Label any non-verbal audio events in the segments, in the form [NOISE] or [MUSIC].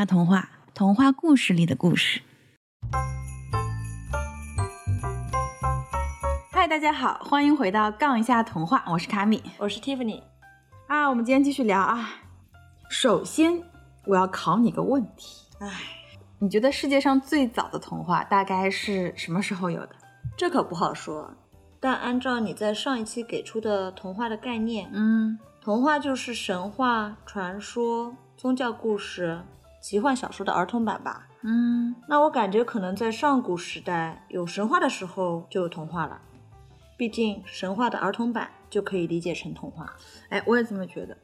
下童话，童话故事里的故事。嗨，大家好，欢迎回到杠一下童话，我是卡米，我是 Tiffany。啊，我们今天继续聊啊。首先，我要考你个问题。哎，你觉得世界上最早的童话大概是什么时候有的？这可不好说。但按照你在上一期给出的童话的概念，嗯，童话就是神话、传说、宗教故事、奇幻小说的儿童版吧？嗯，那我感觉可能在上古时代有神话的时候就有童话了。毕竟神话的儿童版就可以理解成童话。哎，我也这么觉得。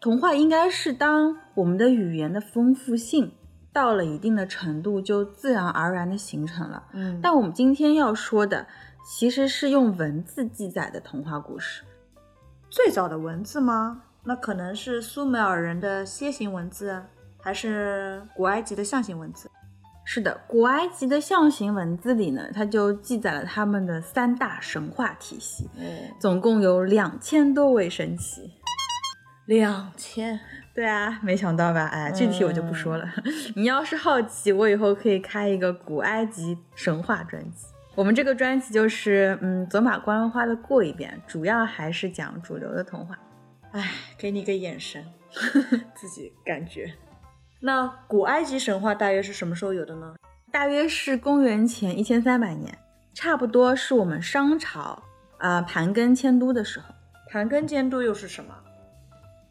童话应该是当我们的语言的丰富性到了一定的程度，就自然而然的形成了。嗯但我们今天要说的，其实是用文字记载的童话故事。最早的文字吗？那可能是苏美尔人的楔形文字，还是古埃及的象形文字？是的，古埃及的象形文字里呢，它就记载了他们的三大神话体系，哦，总共有两千多位神奇。两千。[LAUGHS] 对啊，没想到吧？哎，具体我就不说了。[LAUGHS] 你要是好奇，我以后可以开一个古埃及神话专辑。我们这个专辑就是，嗯，走马观花的过一遍，主要还是讲主流的童话。哎，给你个眼神，[LAUGHS] 自己感觉。那古埃及神话大约是什么时候有的呢？大约是公元前一千三百年，差不多是我们商朝啊、呃盘庚迁都的时候。盘庚迁都又是什么？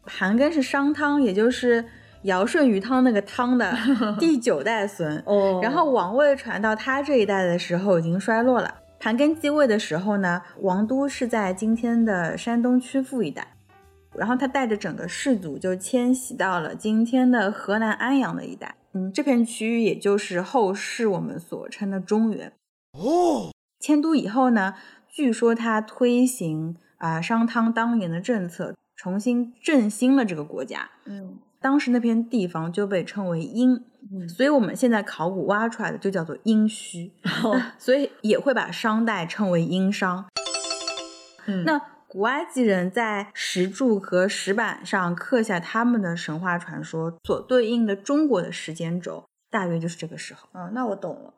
盘庚是商汤，也就是尧舜禹汤那个汤的 [LAUGHS] 第九代孙。哦然后王位传到他这一代的时候已经衰落了。盘庚继位的时候呢，王都是在今天的山东曲阜一带，然后他带着整个氏族就迁徙到了今天的河南安阳的一带。嗯，这片区域也就是后世我们所称的中原。哦，迁都以后呢，据说他推行啊、商汤当年的政策，重新振兴了这个国家。嗯当时那片地方就被称为殷，嗯所以我们现在考古挖出来的就叫做殷墟，哦 [LAUGHS] 所以也会把商代称为殷商。嗯那古埃及人在石柱和石板上刻下他们的神话传说，所对应的中国的时间轴，大约就是这个时候。啊，那我懂了。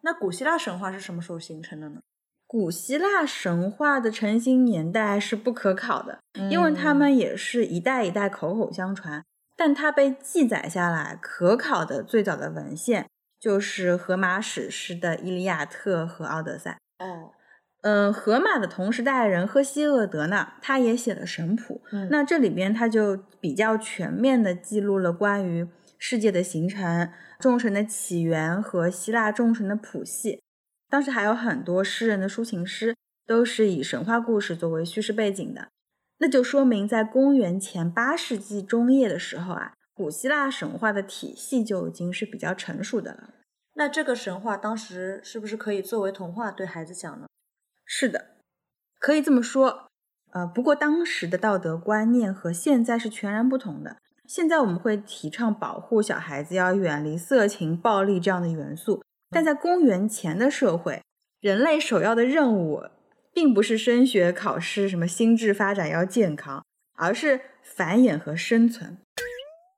那古希腊神话是什么时候形成的呢？古希腊神话的成型年代是不可考的，因为他们也是一代一代口口相传。但它被记载下来可考的最早的文献，就是荷马史诗的《伊利亚特》和《奥德赛》。哦，嗯，荷马的同时代人赫西厄德呢，他也写了神谱。嗯那这里边他就比较全面的记录了关于世界的形成、众神的起源和希腊众神的谱系。当时还有很多诗人的抒情诗都是以神话故事作为叙事背景的。那就说明在公元前八世纪中叶的时候啊，古希腊神话的体系就已经是比较成熟的了。那这个神话当时是不是可以作为童话对孩子讲呢？是的，可以这么说。呃，不过当时的道德观念和现在是全然不同的。现在我们会提倡保护小孩子要远离色情、暴力这样的元素，但在公元前的社会，人类首要的任务并不是升学考试，什么心智发展要健康，而是繁衍和生存。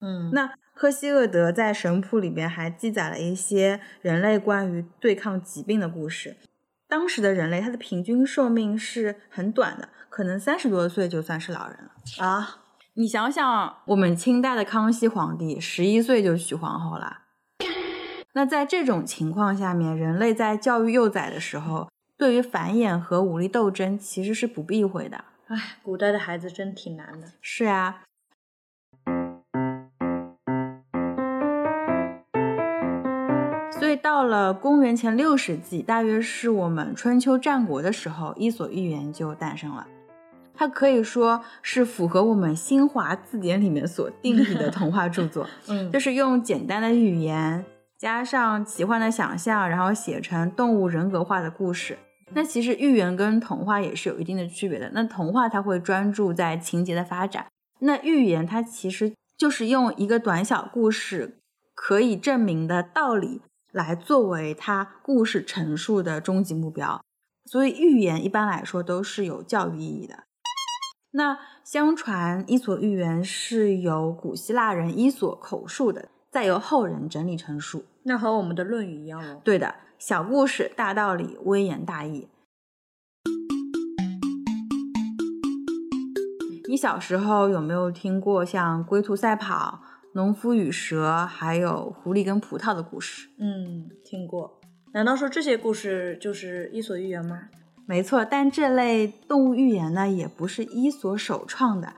嗯那赫西厄德在神谱里边还记载了一些人类关于对抗疾病的故事。当时的人类，他的平均寿命是很短的，可能三十多岁就算是老人了。啊，你想想，我们清代的康熙皇帝十一岁就娶皇后了。那在这种情况下面，人类在教育幼崽的时候，对于繁衍和武力斗争其实是不避讳的。唉，古代的孩子真挺难的。是啊。以到了公元前六世纪，大约是我们春秋战国的时候，《伊索寓言》就诞生了。它可以说是符合我们新华字典里面所定义的童话著作，[LAUGHS] 嗯就是用简单的语言加上奇幻的想象，然后写成动物人格化的故事。那其实寓言跟童话也是有一定的区别的。那童话它会专注在情节的发展，那寓言它其实就是用一个短小故事可以证明的道理来作为他故事陈述的终极目标。所以寓言一般来说都是有教育意义的。那相传《伊索寓言》是由古希腊人伊索口述的，再由后人整理成书。那和我们的《论语》一样喽。对的，小故事大道理，微言大义。你小时候有没有听过像龟兔赛跑、农夫与蛇，还有狐狸跟葡萄的故事？嗯，听过。难道说这些故事就是伊索寓言吗？没错，但这类动物寓言呢，也不是伊索首创的。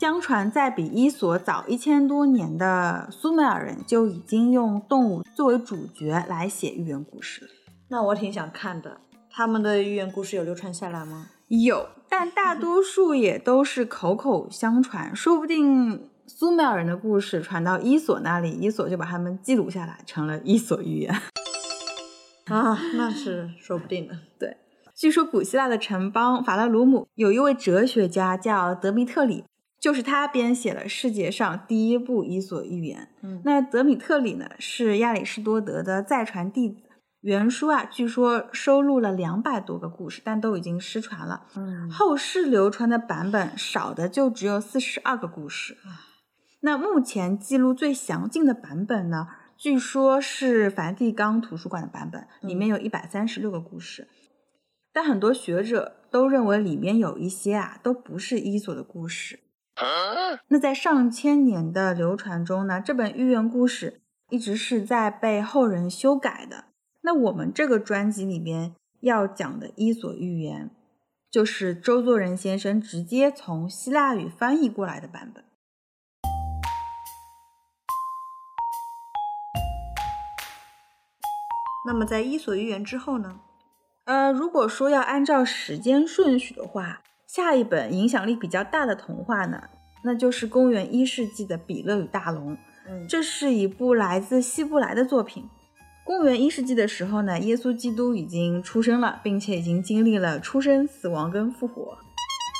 相传，在比伊索早一千多年的苏美尔人就已经用动物作为主角来写寓言故事了。那我挺想看的。他们的寓言故事有流传下来吗？有，但大多数也都是口口相传。说不定苏美尔人的故事传到伊索那里，伊索就把他们记录下来，成了伊索寓言。[LAUGHS] 啊，那是说不定的。对，据说古希腊的城邦法拉鲁姆有一位哲学家叫德米特里，就是他编写了世界上第一部伊索寓言。嗯，那德米特里呢，是亚里士多德的再传弟子。原书啊，据说收录了两百多个故事，但都已经失传了。嗯，后世流传的版本少的就只有四十二个故事。那目前记录最详尽的版本呢？据说是梵蒂冈图书馆的版本，里面有一百三十六个故事，但很多学者都认为里面有一些啊都不是伊索的故事。那在上千年的流传中呢，这本寓言故事一直是在被后人修改的。那我们这个专辑里边要讲的伊索寓言，就是周作人先生直接从希腊语翻译过来的版本。那么在伊索寓言之后呢？呃，如果说要按照时间顺序的话，下一本影响力比较大的童话呢，那就是公元一世纪的《比勒与大龙》。嗯，这是一部来自希伯来的作品。公元一世纪的时候呢，耶稣基督已经出生了，并且已经经历了出生、死亡跟复活。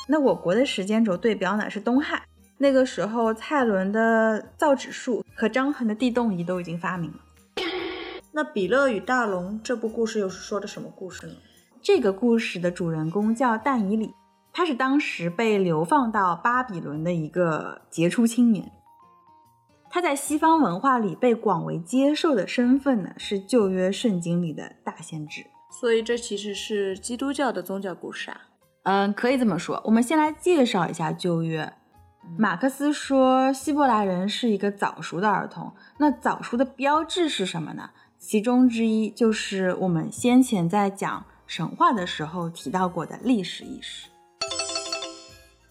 那我国的时间轴对标呢是东汉，那个时候蔡伦的造纸术和张衡的地动仪都已经发明了。那《比勒与大龙》这部故事又是说的什么故事呢？这个故事的主人公叫但以里，他是当时被流放到巴比伦的一个杰出青年。他在西方文化里被广为接受的身份呢，是旧约圣经里的大先知。所以这其实是基督教的宗教故事啊。嗯，可以这么说。我们先来介绍一下旧约。马克思说，希伯来人是一个早熟的儿童。那早熟的标志是什么呢？其中之一就是我们先前在讲神话的时候提到过的历史意识。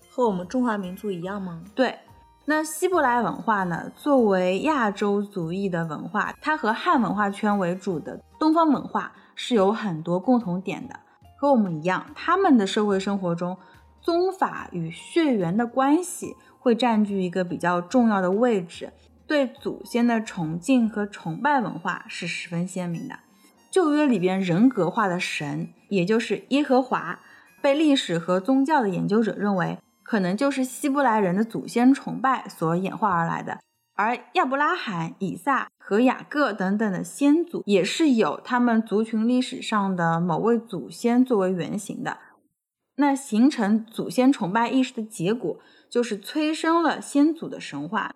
和我们中华民族一样吗？对。那希伯来文化呢？作为亚洲族裔的文化，它和汉文化圈为主的东方文化是有很多共同点的。和我们一样，他们的社会生活中，宗法与血缘的关系会占据一个比较重要的位置。对祖先的崇敬和崇拜文化是十分鲜明的。旧约里边人格化的神，也就是耶和华，被历史和宗教的研究者认为。可能就是希伯来人的祖先崇拜所演化而来的，而亚伯拉罕、以撒和雅各等等的先祖，也是有他们族群历史上的某位祖先作为原型的。那形成祖先崇拜意识的结果，就是催生了先祖的神话。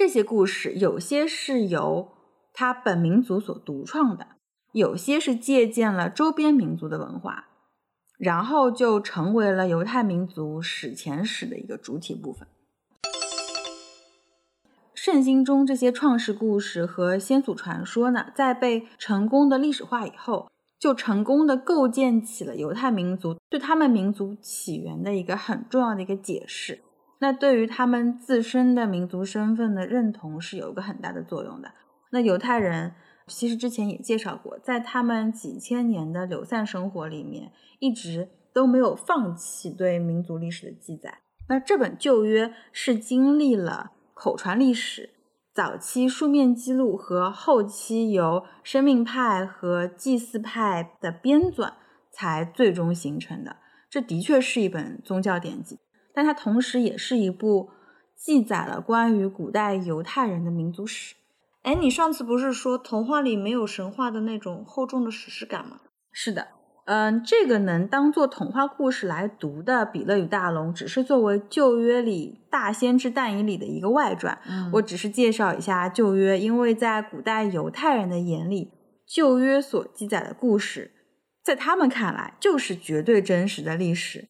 这些故事有些是由他本民族所独创的，有些是借鉴了周边民族的文化。然后就成为了犹太民族史前史的一个主体部分。圣经中这些创世故事和先祖传说呢，在被成功的历史化以后，就成功的构建起了犹太民族对他们民族起源的一个很重要的一个解释。那对于他们自身的民族身份的认同是有一个很大的作用的。那犹太人。其实之前也介绍过，在他们几千年的流散生活里面，一直都没有放弃对民族历史的记载。那这本旧约是经历了口传历史、早期书面记录和后期由生命派和祭祀派的编纂，才最终形成的。这的确是一本宗教典籍，但它同时也是一部记载了关于古代犹太人的民族史。哎，你上次不是说童话里没有神话的那种厚重的史诗感吗？是的，嗯，这个能当做童话故事来读的《比勒与大龙》，只是作为旧约里大先知但以里的一个外传。嗯我只是介绍一下旧约，因为在古代犹太人的眼里，旧约所记载的故事，在他们看来就是绝对真实的历史。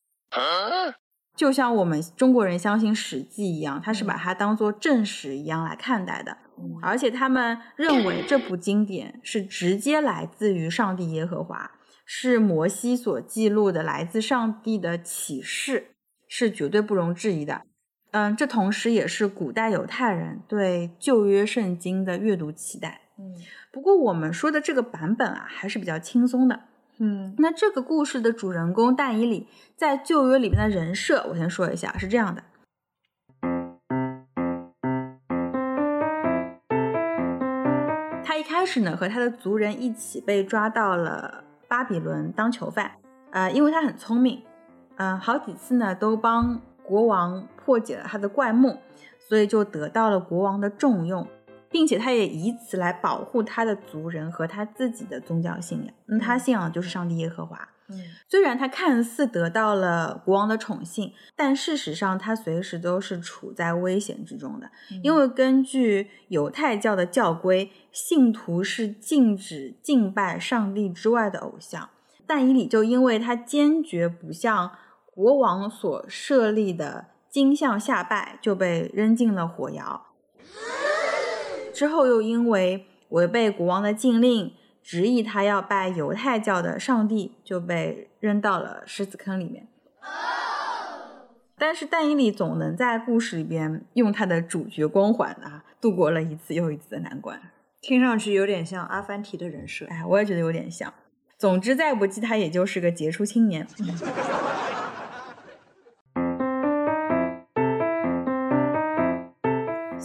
就像我们中国人相信《史记》一样，他是把它当做正史一样来看待的。嗯而且他们认为这部经典是直接来自于上帝耶和华，是摩西所记录的来自上帝的启示，是绝对不容置疑的。嗯，这同时也是古代犹太人对旧约圣经的阅读期待。嗯不过我们说的这个版本啊，还是比较轻松的。嗯那这个故事的主人公但以理在旧约里面的人设，我先说一下，是这样的。他一开始呢，和他的族人一起被抓到了巴比伦当囚犯，呃，因为他很聪明，嗯、好几次呢都帮国王破解了他的怪梦，所以就得到了国王的重用，并且他也以此来保护他的族人和他自己的宗教信仰。那他信仰的就是上帝耶和华。嗯虽然他看似得到了国王的宠幸，但事实上他随时都是处在危险之中的。因为根据犹太教的教规，信徒是禁止敬拜上帝之外的偶像。但以理就因为他坚决不向国王所设立的金像下拜，就被扔进了火窑。之后又因为违背国王的禁令，执意他要拜犹太教的上帝，就被扔到了狮子坑里面。但是但以理总能在故事里边用他的主角光环啊，度过了一次又一次的难关。听上去有点像阿凡提的人设。哎，我也觉得有点像。总之，再不济他也就是个杰出青年。[LAUGHS]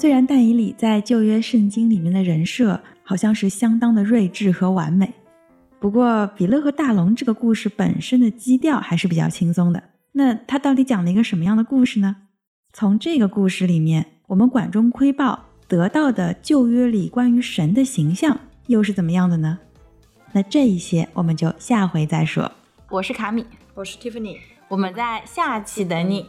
虽然但以理在旧约圣经里面的人设好像是相当的睿智和完美，不过比勒和大龙这个故事本身的基调还是比较轻松的。那他到底讲了一个什么样的故事呢？从这个故事里面，我们管中窥豹得到的旧约里关于神的形象又是怎么样的呢？那这一些我们就下回再说。我是卡米，我是 Tiffany，我们在下期等你。